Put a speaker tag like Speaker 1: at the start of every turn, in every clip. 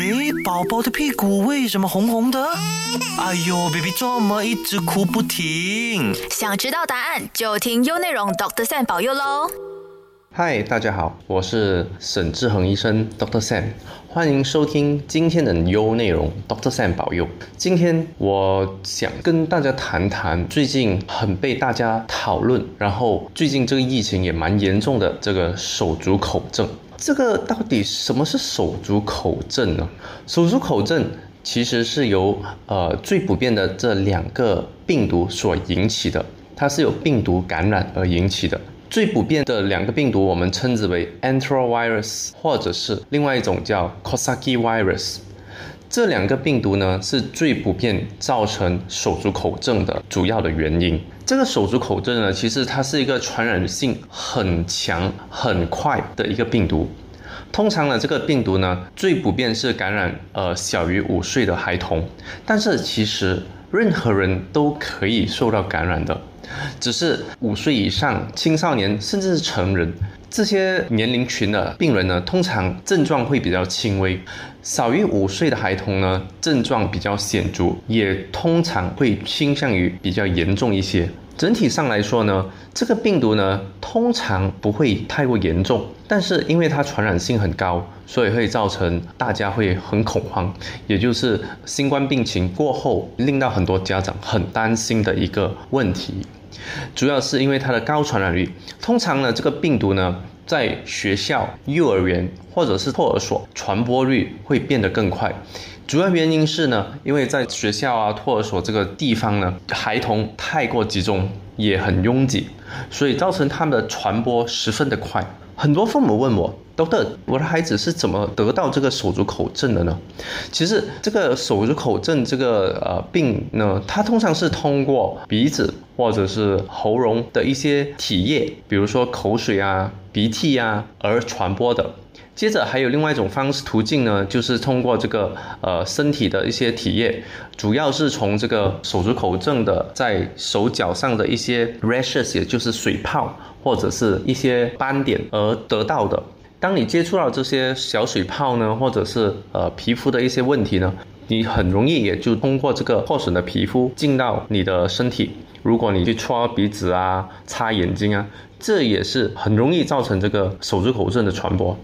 Speaker 1: 诶，宝宝的屁股为什么红红的？哎呦，baby 这么一直哭不停？
Speaker 2: 想知道答案就听优内容 Doctor Sam 保佑喽！
Speaker 3: 嗨，大家好，我是沈志恒医生 Doctor Sam，欢迎收听今天的优内容 Doctor Sam 保佑。今天我想跟大家谈谈最近很被大家讨论，然后最近这个疫情也蛮严重的这个手足口症。这个到底什么是手足口症呢？手足口症其实是由呃最普遍的这两个病毒所引起的，它是由病毒感染而引起的。最普遍的两个病毒，我们称之为 enterovirus，或者是另外一种叫 c o s a k i virus。这两个病毒呢，是最普遍造成手足口症的主要的原因。这个手足口症呢，其实它是一个传染性很强、很快的一个病毒。通常呢，这个病毒呢，最普遍是感染呃小于五岁的孩童，但是其实任何人都可以受到感染的，只是五岁以上、青少年甚至是成人这些年龄群的病人呢，通常症状会比较轻微。少于五岁的孩童呢，症状比较显著，也通常会倾向于比较严重一些。整体上来说呢，这个病毒呢，通常不会太过严重，但是因为它传染性很高，所以会造成大家会很恐慌，也就是新冠病情过后，令到很多家长很担心的一个问题。主要是因为它的高传染率，通常呢，这个病毒呢。在学校、幼儿园或者是托儿所，传播率会变得更快。主要原因是呢，因为在学校啊、托儿所这个地方呢，孩童太过集中，也很拥挤，所以造成他们的传播十分的快。很多父母问我，Doctor，我的孩子是怎么得到这个手足口症的呢？其实这个手足口症这个呃病呢，它通常是通过鼻子或者是喉咙的一些体液，比如说口水啊、鼻涕啊而传播的。接着还有另外一种方式途径呢，就是通过这个呃身体的一些体液，主要是从这个手足口症的在手脚上的一些 rashes，也就是水泡或者是一些斑点而得到的。当你接触到这些小水泡呢，或者是呃皮肤的一些问题呢，你很容易也就通过这个破损的皮肤进到你的身体。如果你去戳鼻子啊、擦眼睛啊，这也是很容易造成这个手足口症的传播。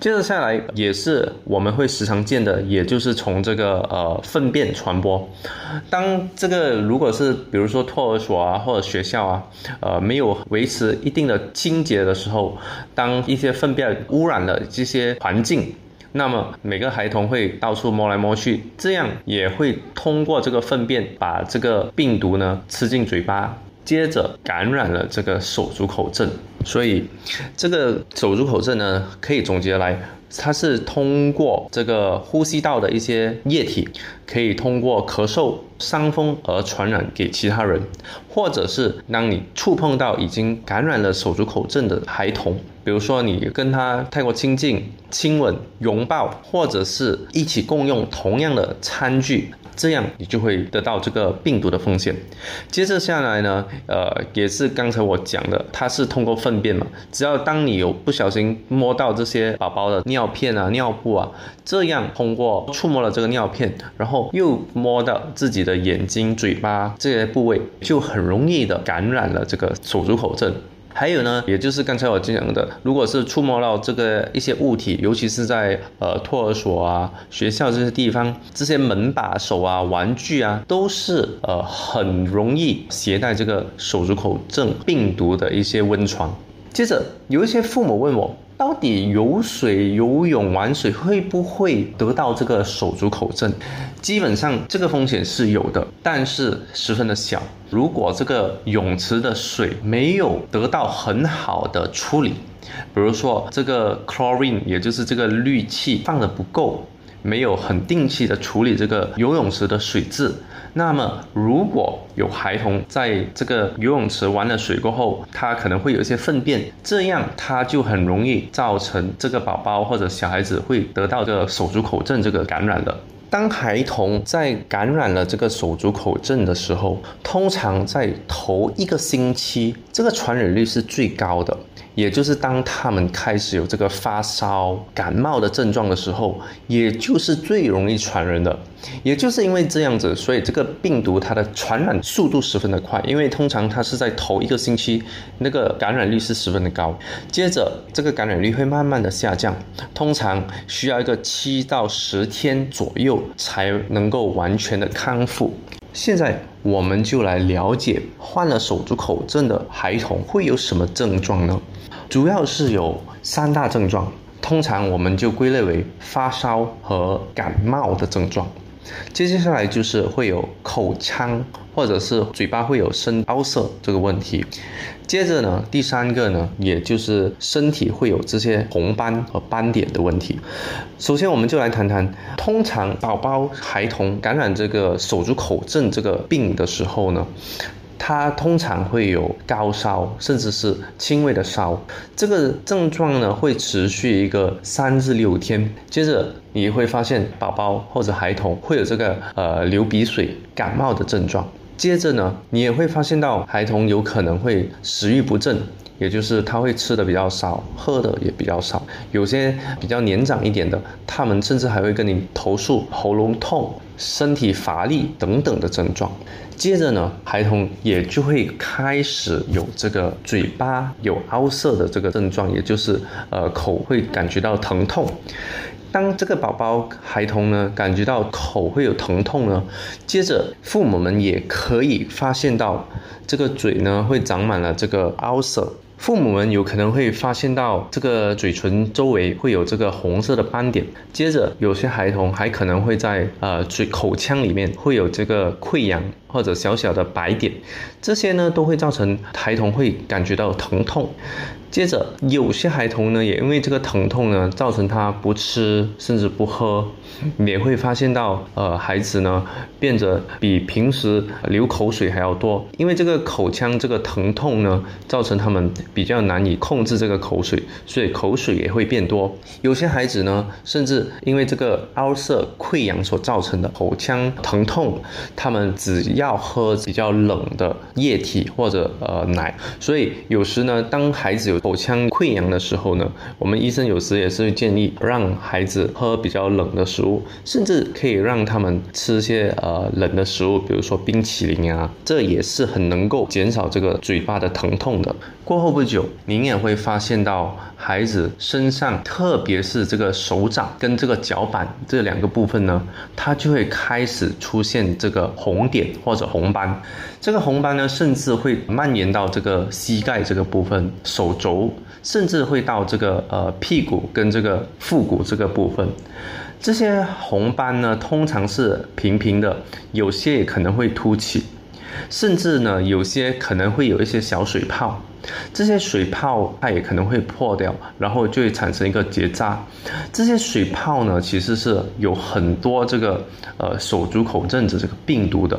Speaker 3: 接着下来也是我们会时常见的，也就是从这个呃粪便传播。当这个如果是比如说托儿所啊或者学校啊，呃没有维持一定的清洁的时候，当一些粪便污染了这些环境，那么每个孩童会到处摸来摸去，这样也会通过这个粪便把这个病毒呢吃进嘴巴。接着感染了这个手足口症，所以这个手足口症呢，可以总结来，它是通过这个呼吸道的一些液体，可以通过咳嗽、伤风而传染给其他人，或者是当你触碰到已经感染了手足口症的孩童，比如说你跟他太过亲近、亲吻、拥抱，或者是一起共用同样的餐具。这样你就会得到这个病毒的风险。接着下来呢，呃，也是刚才我讲的，它是通过粪便嘛。只要当你有不小心摸到这些宝宝的尿片啊、尿布啊，这样通过触摸了这个尿片，然后又摸到自己的眼睛、嘴巴这些部位，就很容易的感染了这个手足口症。还有呢，也就是刚才我讲的，如果是触摸到这个一些物体，尤其是在呃托儿所啊、学校这些地方，这些门把手啊、玩具啊，都是呃很容易携带这个手足口症病毒的一些温床。接着有一些父母问我。到底游水、游泳、玩水会不会得到这个手足口症？基本上这个风险是有的，但是十分的小。如果这个泳池的水没有得到很好的处理，比如说这个 chlorine，也就是这个氯气放的不够。没有很定期的处理这个游泳池的水质，那么如果有孩童在这个游泳池玩了水过后，他可能会有一些粪便，这样他就很容易造成这个宝宝或者小孩子会得到这个手足口症这个感染的。当孩童在感染了这个手足口症的时候，通常在头一个星期，这个传染率是最高的。也就是当他们开始有这个发烧、感冒的症状的时候，也就是最容易传人的。也就是因为这样子，所以这个病毒它的传染速度十分的快。因为通常它是在头一个星期，那个感染率是十分的高，接着这个感染率会慢慢的下降，通常需要一个七到十天左右才能够完全的康复。现在我们就来了解患了手足口症的孩童会有什么症状呢？主要是有三大症状，通常我们就归类为发烧和感冒的症状。接下来就是会有口腔或者是嘴巴会有深凹色这个问题。接着呢，第三个呢，也就是身体会有这些红斑和斑点的问题。首先，我们就来谈谈，通常宝宝孩童感染这个手足口症这个病的时候呢。它通常会有高烧，甚至是轻微的烧，这个症状呢会持续一个三至六天。接着你会发现宝宝或者孩童会有这个呃流鼻水、感冒的症状。接着呢，你也会发现到孩童有可能会食欲不振，也就是他会吃的比较少，喝的也比较少。有些比较年长一点的，他们甚至还会跟你投诉喉咙痛、身体乏力等等的症状。接着呢，孩童也就会开始有这个嘴巴有凹色的这个症状，也就是呃口会感觉到疼痛。当这个宝宝孩童呢感觉到口会有疼痛呢，接着父母们也可以发现到这个嘴呢会长满了这个凹色。父母们有可能会发现到这个嘴唇周围会有这个红色的斑点，接着有些孩童还可能会在呃嘴口腔里面会有这个溃疡。或者小小的白点，这些呢都会造成孩童会感觉到疼痛。接着有些孩童呢也因为这个疼痛呢造成他不吃甚至不喝，也会发现到呃孩子呢变得比平时流口水还要多，因为这个口腔这个疼痛呢造成他们。比较难以控制这个口水，所以口水也会变多。有些孩子呢，甚至因为这个凹色溃疡所造成的口腔疼痛，他们只要喝比较冷的液体或者呃奶。所以有时呢，当孩子有口腔溃疡的时候呢，我们医生有时也是建议让孩子喝比较冷的食物，甚至可以让他们吃些呃冷的食物，比如说冰淇淋啊，这也是很能够减少这个嘴巴的疼痛的。过后不久，您也会发现到孩子身上，特别是这个手掌跟这个脚板这两个部分呢，它就会开始出现这个红点或者红斑。这个红斑呢，甚至会蔓延到这个膝盖这个部分、手肘，甚至会到这个呃屁股跟这个腹股这个部分。这些红斑呢，通常是平平的，有些也可能会凸起。甚至呢，有些可能会有一些小水泡，这些水泡它也可能会破掉，然后就会产生一个结痂。这些水泡呢，其实是有很多这个呃手足口症的这个病毒的。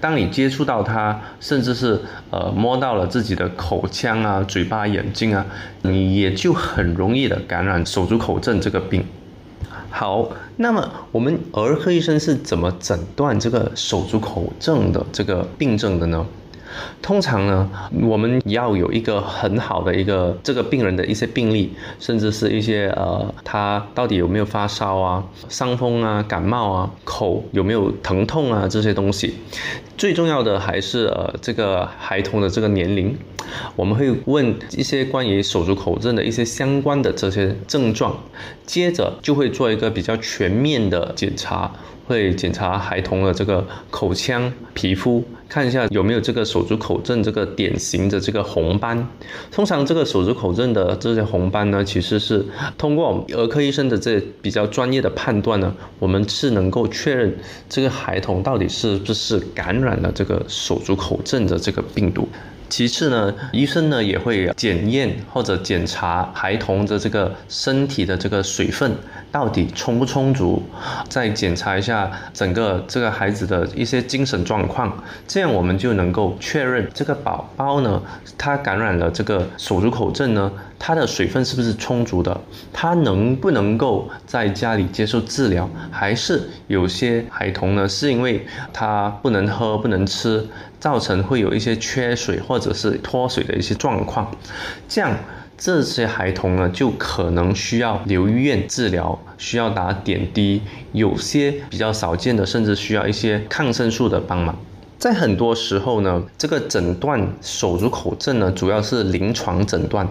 Speaker 3: 当你接触到它，甚至是呃摸到了自己的口腔啊、嘴巴、眼睛啊，你也就很容易的感染手足口症这个病。好，那么我们儿科医生是怎么诊断这个手足口症的这个病症的呢？通常呢，我们要有一个很好的一个这个病人的一些病例，甚至是一些呃，他到底有没有发烧啊、伤风啊、感冒啊、口有没有疼痛啊这些东西。最重要的还是呃这个孩童的这个年龄。我们会问一些关于手足口症的一些相关的这些症状，接着就会做一个比较全面的检查，会检查孩童的这个口腔、皮肤，看一下有没有这个手足口症这个典型的这个红斑。通常这个手足口症的这些红斑呢，其实是通过儿科医生的这比较专业的判断呢，我们是能够确认这个孩童到底是不是感染了这个手足口症的这个病毒。其次呢，医生呢也会检验或者检查孩童的这个身体的这个水分到底充不充足，再检查一下整个这个孩子的一些精神状况，这样我们就能够确认这个宝宝呢，他感染了这个手足口症呢，他的水分是不是充足的，他能不能够在家里接受治疗，还是有些孩童呢，是因为他不能喝、不能吃，造成会有一些缺水或者是脱水的一些状况，这样。这些孩童呢，就可能需要留院治疗，需要打点滴，有些比较少见的，甚至需要一些抗生素的帮忙。在很多时候呢，这个诊断手足口症呢，主要是临床诊断，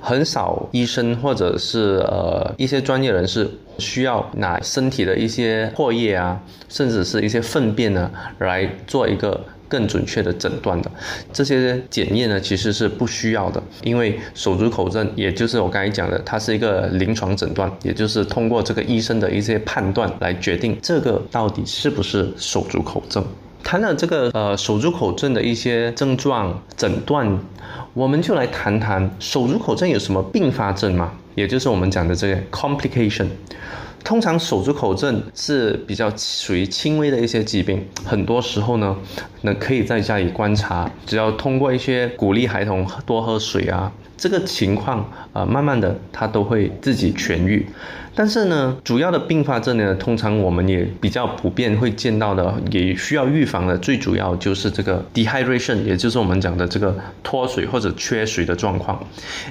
Speaker 3: 很少医生或者是呃一些专业人士需要拿身体的一些唾液啊，甚至是一些粪便呢，来做一个。更准确的诊断的这些检验呢，其实是不需要的，因为手足口症，也就是我刚才讲的，它是一个临床诊断，也就是通过这个医生的一些判断来决定这个到底是不是手足口症。谈了这个呃手足口症的一些症状诊断，我们就来谈谈手足口症有什么并发症嘛，也就是我们讲的这个 complication。通常手足口症是比较属于轻微的一些疾病，很多时候呢，那可以在家里观察，只要通过一些鼓励孩童多喝水啊。这个情况啊，慢慢的他都会自己痊愈，但是呢，主要的并发症呢，通常我们也比较普遍会见到的，也需要预防的，最主要就是这个 dehydration，也就是我们讲的这个脱水或者缺水的状况。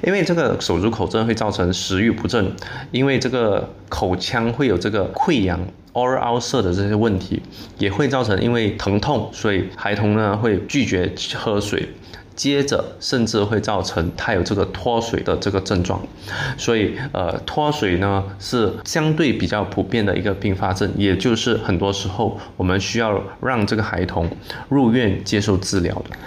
Speaker 3: 因为这个手足口症会造成食欲不振，因为这个口腔会有这个溃疡 oral ulcer 的这些问题，也会造成因为疼痛，所以孩童呢会拒绝喝水。接着甚至会造成他有这个脱水的这个症状，所以呃脱水呢是相对比较普遍的一个并发症，也就是很多时候我们需要让这个孩童入院接受治疗的。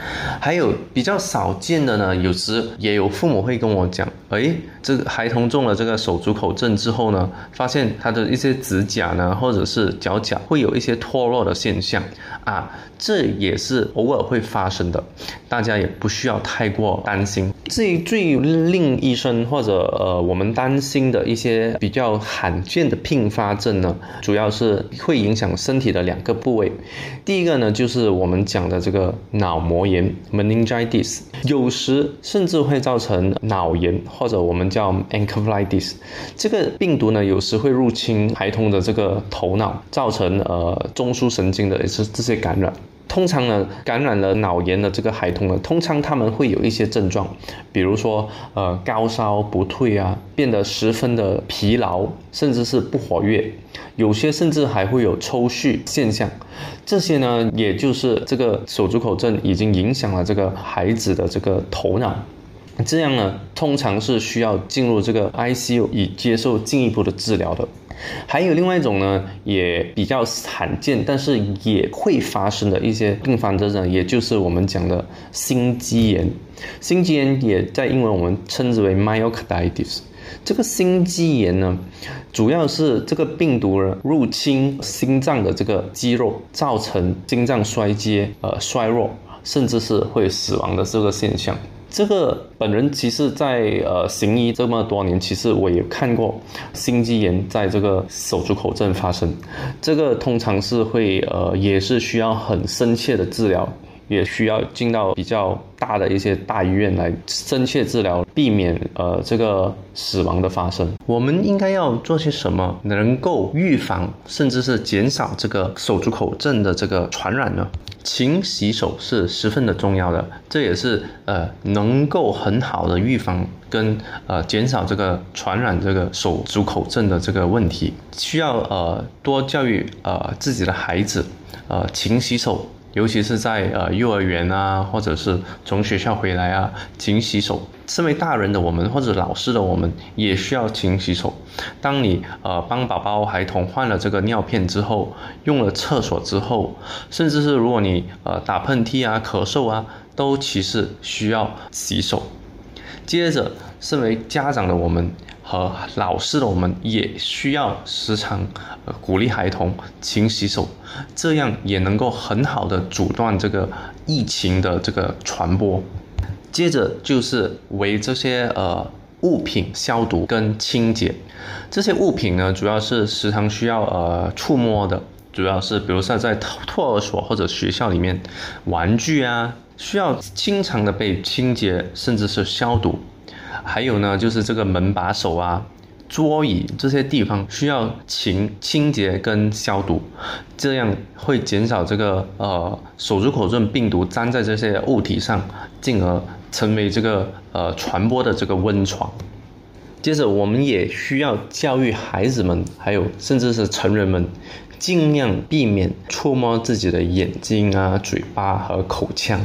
Speaker 3: 还有比较少见的呢，有时也有父母会跟我讲，哎，这个孩童中了这个手足口症之后呢，发现他的一些指甲呢或者是脚甲会有一些脱落的现象啊，这也是偶尔会发生的，大家也。不需要太过担心。至于最令医生或者呃我们担心的一些比较罕见的并发症呢，主要是会影响身体的两个部位。第一个呢，就是我们讲的这个脑膜炎 （meningitis），有时甚至会造成脑炎或者我们叫 encephalitis。这个病毒呢，有时会入侵孩童的这个头脑，造成呃中枢神经的这这些感染。通常呢，感染了脑炎的这个孩童呢，通常他们会有一些症状，比如说呃高烧不退啊，变得十分的疲劳，甚至是不活跃，有些甚至还会有抽搐现象。这些呢，也就是这个手足口症已经影响了这个孩子的这个头脑。这样呢，通常是需要进入这个 ICU 以接受进一步的治疗的。还有另外一种呢，也比较罕见，但是也会发生的一些并发症呢，也就是我们讲的心肌炎。心肌炎也在英文我们称之为 myocarditis。这个心肌炎呢，主要是这个病毒入侵心脏的这个肌肉，造成心脏衰竭、呃衰弱，甚至是会死亡的这个现象。这个本人其实，在呃行医这么多年，其实我也看过心肌炎在这个手足口症发生，这个通常是会呃也是需要很深切的治疗，也需要进到比较大的一些大医院来深切治疗，避免呃这个死亡的发生。我们应该要做些什么，能够预防甚至是减少这个手足口症的这个传染呢？勤洗手是十分的重要的，这也是呃能够很好的预防跟呃减少这个传染这个手足口症的这个问题。需要呃多教育呃自己的孩子，呃勤洗手。尤其是在呃幼儿园啊，或者是从学校回来啊，勤洗手。身为大人的我们或者老师的我们，也需要勤洗手。当你呃帮宝宝孩童换了这个尿片之后，用了厕所之后，甚至是如果你呃打喷嚏啊、咳嗽啊，都其实需要洗手。接着，身为家长的我们。和老师的我们也需要时常鼓励孩童勤洗手，这样也能够很好的阻断这个疫情的这个传播。接着就是为这些呃物品消毒跟清洁，这些物品呢主要是时常需要呃触摸的，主要是比如说在托儿所或者学校里面，玩具啊需要经常的被清洁甚至是消毒。还有呢，就是这个门把手啊。桌椅这些地方需要勤清洁跟消毒，这样会减少这个呃手足口症病毒粘在这些物体上，进而成为这个呃传播的这个温床。接着，我们也需要教育孩子们，还有甚至是成人们，尽量避免触摸自己的眼睛啊、嘴巴和口腔，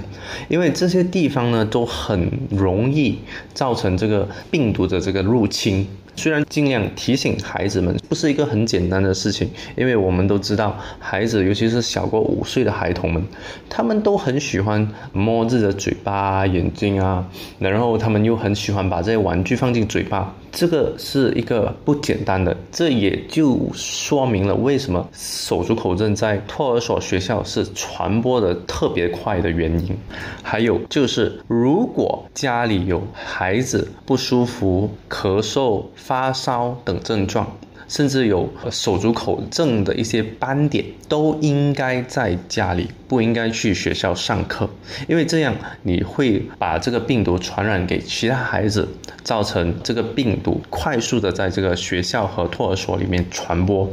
Speaker 3: 因为这些地方呢都很容易造成这个病毒的这个入侵。虽然尽量提醒孩子们不是一个很简单的事情，因为我们都知道，孩子尤其是小过五岁的孩童们，他们都很喜欢摸自己的嘴巴、眼睛啊，然后他们又很喜欢把这些玩具放进嘴巴，这个是一个不简单的，这也就说明了为什么手足口症在托儿所学校是传播的特别快的原因。还有就是，如果家里有孩子不舒服、咳嗽。发烧等症状，甚至有手足口症的一些斑点，都应该在家里，不应该去学校上课，因为这样你会把这个病毒传染给其他孩子，造成这个病毒快速的在这个学校和托儿所里面传播。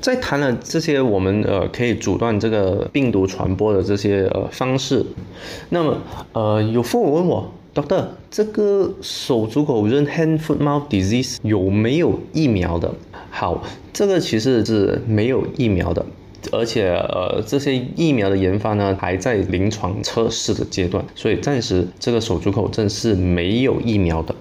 Speaker 3: 在谈了这些我们呃可以阻断这个病毒传播的这些呃方式，那么呃有父母问我。Doctor，这个手足口症 （hand foot mouth disease） 有没有疫苗的？好，这个其实是没有疫苗的，而且呃，这些疫苗的研发呢还在临床测试的阶段，所以暂时这个手足口症是没有疫苗的。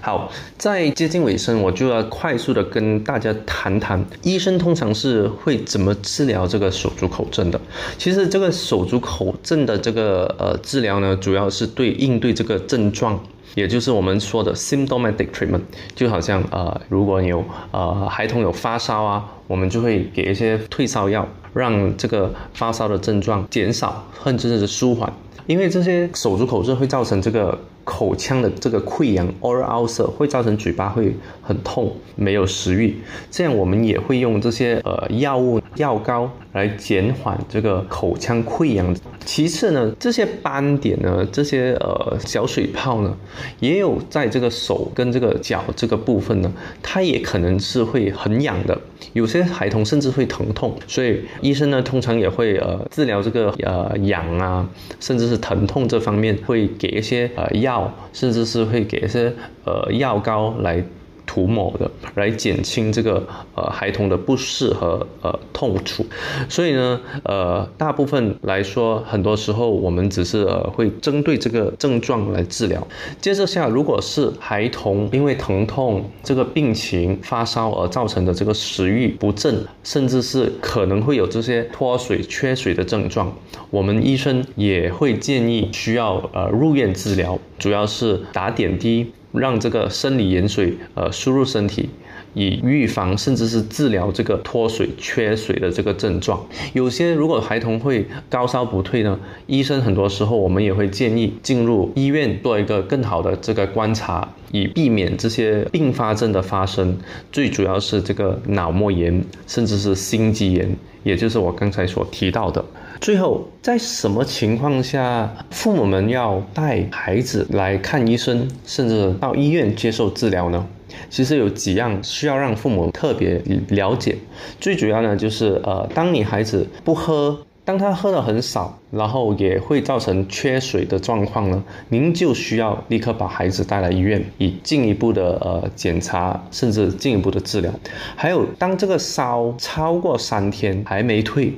Speaker 3: 好，在接近尾声，我就要快速的跟大家谈谈，医生通常是会怎么治疗这个手足口症的。其实这个手足口症的这个呃治疗呢，主要是对应对这个症状，也就是我们说的 symptomatic treatment。就好像呃，如果你有呃孩童有发烧啊，我们就会给一些退烧药，让这个发烧的症状减少，甚至是舒缓。因为这些手足口症会造成这个。口腔的这个溃疡 oral ulcer 会造成嘴巴会很痛，没有食欲。这样我们也会用这些呃药物药膏来减缓这个口腔溃疡。其次呢，这些斑点呢，这些呃小水泡呢，也有在这个手跟这个脚这个部分呢，它也可能是会很痒的。有些孩童甚至会疼痛，所以医生呢通常也会呃治疗这个呃痒啊，甚至是疼痛这方面会给一些呃药。甚至是会给一些呃药膏来涂抹的，来减轻这个呃孩童的不适和呃痛楚。所以呢，呃大部分来说，很多时候我们只是呃会针对这个症状来治疗。接着下，如果是孩童因为疼痛这个病情发烧而造成的这个食欲不振，甚至是可能会有这些脱水、缺水的症状，我们医生也会建议需要呃入院治疗。主要是打点滴，让这个生理盐水呃输入身体，以预防甚至是治疗这个脱水、缺水的这个症状。有些如果孩童会高烧不退呢，医生很多时候我们也会建议进入医院做一个更好的这个观察，以避免这些并发症的发生。最主要是这个脑膜炎，甚至是心肌炎，也就是我刚才所提到的。最后，在什么情况下父母们要带孩子来看医生，甚至到医院接受治疗呢？其实有几样需要让父母特别了解。最主要呢，就是呃，当你孩子不喝。当他喝的很少，然后也会造成缺水的状况呢，您就需要立刻把孩子带来医院，以进一步的呃检查，甚至进一步的治疗。还有，当这个烧超过三天还没退，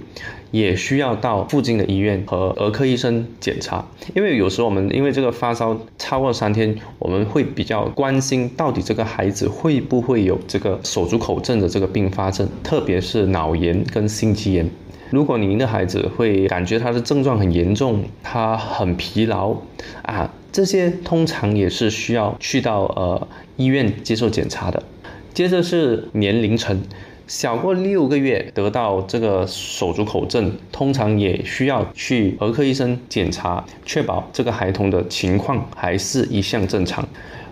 Speaker 3: 也需要到附近的医院和儿科医生检查。因为有时候我们因为这个发烧超过三天，我们会比较关心到底这个孩子会不会有这个手足口症的这个并发症，特别是脑炎跟心肌炎。如果您的孩子会感觉他的症状很严重，他很疲劳啊，这些通常也是需要去到呃医院接受检查的。接着是年龄层，小过六个月得到这个手足口症，通常也需要去儿科医生检查，确保这个孩童的情况还是一向正常。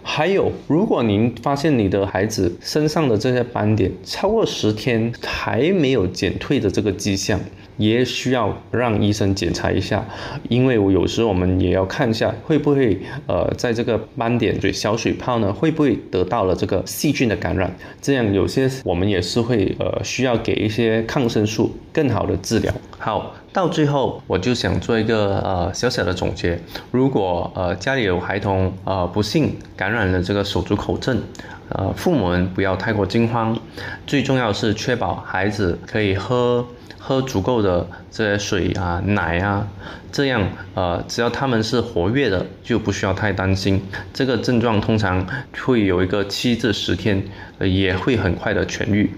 Speaker 3: 还有，如果您发现你的孩子身上的这些斑点超过十天还没有减退的这个迹象，也需要让医生检查一下，因为我有时我们也要看一下会不会呃在这个斑点水小水泡呢会不会得到了这个细菌的感染，这样有些我们也是会呃需要给一些抗生素更好的治疗。好，到最后我就想做一个呃小小的总结，如果呃家里有孩童呃不幸感染了这个手足口症，呃父母们不要太过惊慌，最重要是确保孩子可以喝。喝足够的这些水啊、奶啊，这样呃，只要他们是活跃的，就不需要太担心。这个症状通常会有一个七至十天，也会很快的痊愈。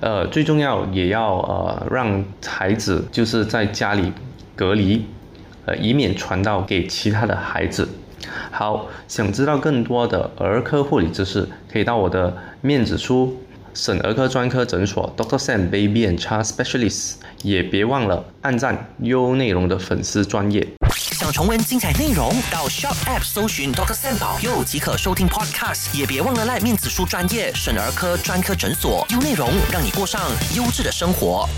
Speaker 3: 呃，最重要也要呃让孩子就是在家里隔离，呃，以免传到给其他的孩子。好，想知道更多的儿科护理知识，可以到我的面子书。省儿科专科诊所 Doctor Sam Baby and Child Specialist，也别忘了按赞优内容的粉丝专业。
Speaker 1: 想重温精彩内容，到 Shop App 搜寻 Doctor Sam 保佑即可收听 Podcast，也别忘了赖面子书专业省儿科专科诊所优内容，让你过上优质的生活。